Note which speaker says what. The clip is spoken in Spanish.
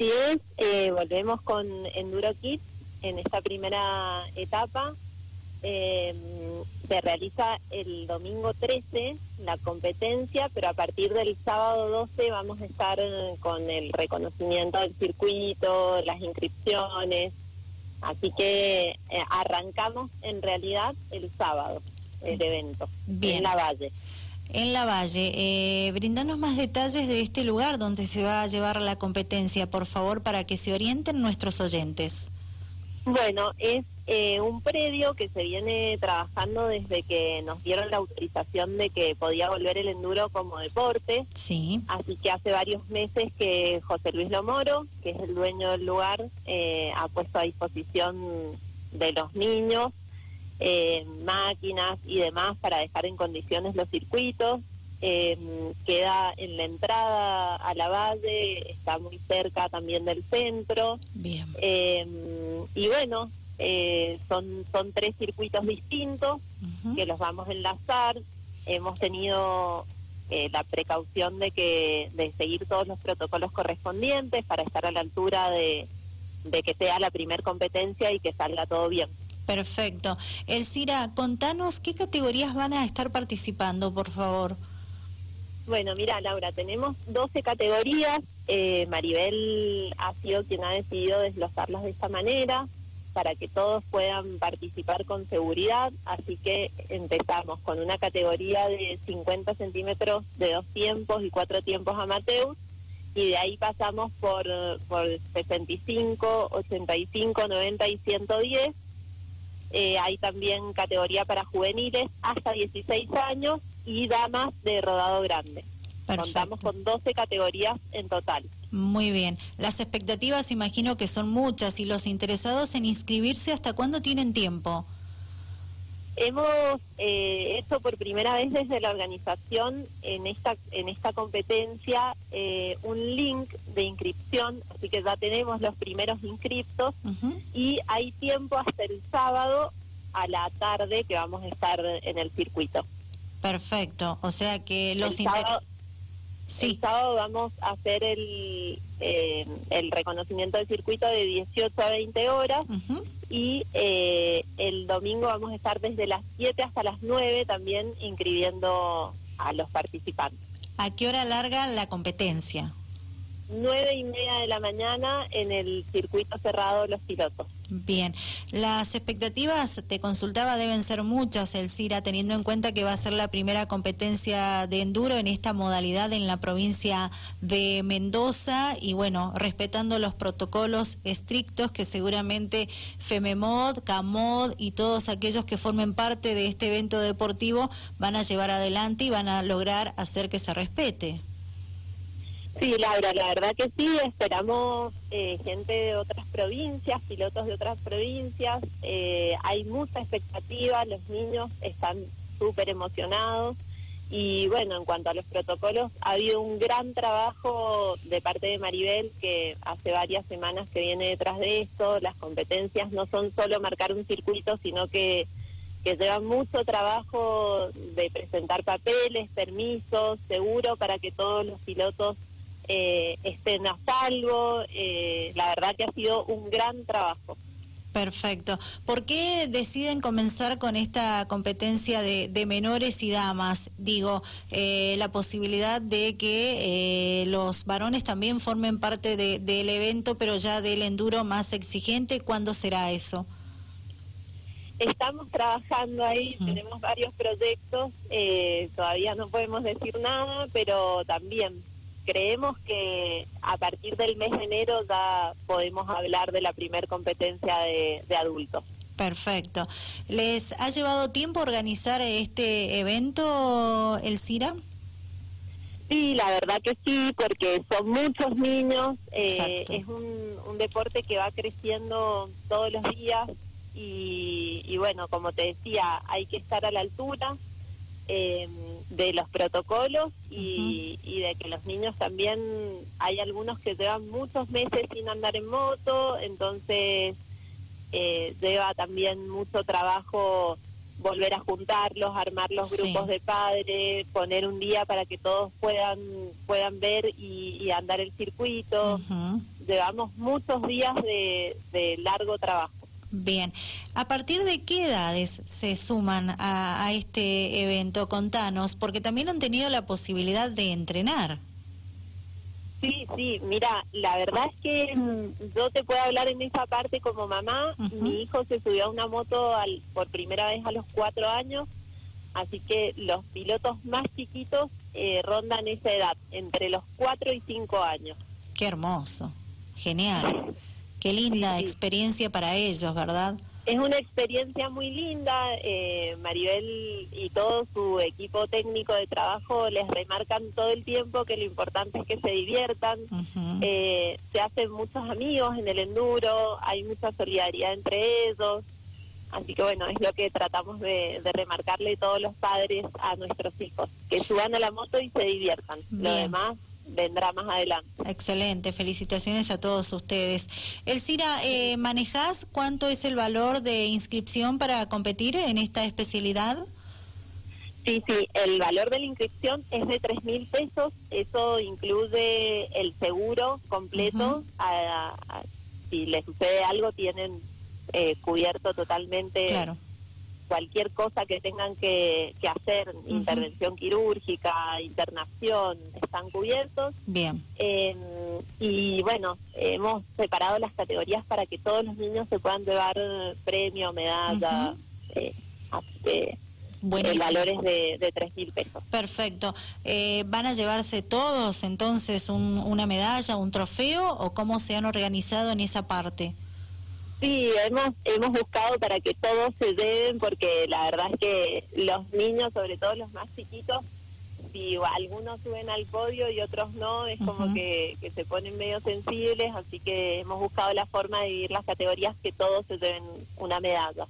Speaker 1: Así es, eh, volvemos con Enduro Kids en esta primera etapa. Eh, se realiza el domingo 13 la competencia, pero a partir del sábado 12 vamos a estar con el reconocimiento del circuito, las inscripciones. Así que eh, arrancamos en realidad el sábado el evento en la Valle.
Speaker 2: En la Valle, eh, brindanos más detalles de este lugar donde se va a llevar la competencia, por favor, para que se orienten nuestros oyentes.
Speaker 1: Bueno, es eh, un predio que se viene trabajando desde que nos dieron la autorización de que podía volver el enduro como deporte.
Speaker 2: Sí.
Speaker 1: Así que hace varios meses que José Luis Lomoro, que es el dueño del lugar, eh, ha puesto a disposición de los niños eh, máquinas y demás para dejar en condiciones los circuitos. Eh, queda en la entrada a la valle, está muy cerca también del centro.
Speaker 2: Bien.
Speaker 1: Eh, y bueno, son, son tres circuitos distintos que los vamos a enlazar. Hemos tenido la precaución de que de seguir todos los protocolos correspondientes para estar a la altura de, de que sea la primer competencia y que salga todo bien.
Speaker 2: Perfecto. Elcira, contanos qué categorías van a estar participando, por favor.
Speaker 1: Bueno, mira, Laura, tenemos 12 categorías. Eh, Maribel ha sido quien ha decidido desglosarlas de esta manera para que todos puedan participar con seguridad. Así que empezamos con una categoría de 50 centímetros de dos tiempos y cuatro tiempos amateur. Y de ahí pasamos por, por 65, 85, 90 y 110 eh, hay también categoría para juveniles hasta 16 años y damas de rodado grande. Contamos con 12 categorías en total.
Speaker 2: Muy bien. Las expectativas imagino que son muchas y los interesados en inscribirse, ¿hasta cuándo tienen tiempo?
Speaker 1: Hemos eh, hecho por primera vez desde la organización en esta en esta competencia eh, un link de inscripción, así que ya tenemos los primeros inscriptos y hay tiempo hasta el sábado a la tarde que vamos a estar en el circuito.
Speaker 2: Perfecto, o sea que los
Speaker 1: Sí. El sábado vamos a hacer el, eh, el reconocimiento del circuito de 18 a 20 horas y eh, el domingo vamos a estar desde las 7 hasta las 9 también inscribiendo a los participantes.
Speaker 2: ¿A qué hora larga la competencia?
Speaker 1: nueve y media de la mañana en el circuito cerrado de los pilotos.
Speaker 2: Bien, las expectativas, te consultaba, deben ser muchas, el CIRA, teniendo en cuenta que va a ser la primera competencia de enduro en esta modalidad en la provincia de Mendoza. Y bueno, respetando los protocolos estrictos que seguramente FEMEMOD, CAMOD y todos aquellos que formen parte de este evento deportivo van a llevar adelante y van a lograr hacer que se respete.
Speaker 1: Sí, Laura, la verdad que sí, esperamos eh, gente de otras provincias, pilotos de otras provincias, eh, hay mucha expectativa, los niños están súper emocionados y bueno, en cuanto a los protocolos, ha habido un gran trabajo de parte de Maribel que hace varias semanas que viene detrás de esto, las competencias no son solo marcar un circuito, sino que que llevan mucho trabajo de presentar papeles, permisos, seguro para que todos los pilotos eh, estén a salvo. Eh, la verdad que ha sido un gran trabajo.
Speaker 2: Perfecto. ¿Por qué deciden comenzar con esta competencia de, menores y damas? Digo, eh, la posibilidad de que los varones también formen parte del evento, pero ya del enduro más exigente. ¿Cuándo será eso?
Speaker 1: Estamos trabajando ahí, tenemos varios proyectos, todavía no podemos decir nada, pero también creemos que a partir del mes de enero ya podemos hablar de la primer competencia de, adultos.
Speaker 2: Perfecto. ¿Les ha llevado tiempo organizar este evento, el CIRA?
Speaker 1: Sí, la verdad que sí, porque son muchos niños, eh, es un, un, deporte que va creciendo todos los días y, y bueno, como te decía, hay que estar a la altura, eh, de los protocolos y, de que los niños también, hay algunos que llevan muchos meses sin andar en moto, entonces eh, lleva también mucho trabajo volver a juntarlos, armar los grupos de padres, poner un día para que todos puedan puedan ver y, andar el circuito. Llevamos muchos días de, de, largo trabajo.
Speaker 2: Bien, ¿a partir de qué edades se suman a, a este evento? Contanos, porque también han tenido la posibilidad de entrenar.
Speaker 1: Sí, sí, mira, la verdad es que mm, yo te puedo hablar en esa parte como mamá. Mi hijo se subió a una moto al, por primera vez a los cuatro años, así que los pilotos más chiquitos eh, rondan esa edad, entre los cuatro y cinco años.
Speaker 2: Qué hermoso, genial, qué linda experiencia para ellos, ¿verdad?
Speaker 1: Es una experiencia muy linda. Eh, Maribel y todo su equipo técnico de trabajo les remarcan todo el tiempo que lo importante es que se diviertan. Eh, se hacen muchos amigos en el enduro, hay mucha solidaridad entre ellos. Así que bueno, es lo que tratamos de, remarcarle todos los padres a nuestros hijos, que suban a la moto y se diviertan. Lo demás vendrá más adelante.
Speaker 2: Excelente, felicitaciones a todos ustedes. Elcira, eh, ¿manejás cuánto es el valor de inscripción para competir en esta especialidad?
Speaker 1: Sí, sí, el valor de la inscripción es de tres mil pesos, eso incluye el seguro completo, si les sucede algo tienen eh, cubierto totalmente claro cualquier cosa que tengan que, hacer, intervención quirúrgica, internación, están cubiertos.
Speaker 2: Bien.
Speaker 1: Em, y bueno, hemos separado las categorías para que todos los niños se puedan llevar premio, medalla, eh, así que el valor es de, de 3 mil pesos.
Speaker 2: Perfecto. Eh, ¿Van a llevarse todos entonces una medalla, un trofeo o cómo se han organizado en esa parte?
Speaker 1: Sí, hemos, hemos buscado para que todos se lleven, porque la verdad es que los niños, sobre todo los más chiquitos, si algunos suben al podio y otros no, es como que, que se ponen medio sensibles, así que hemos buscado la forma de dividir las categorías que todos se lleven una medalla.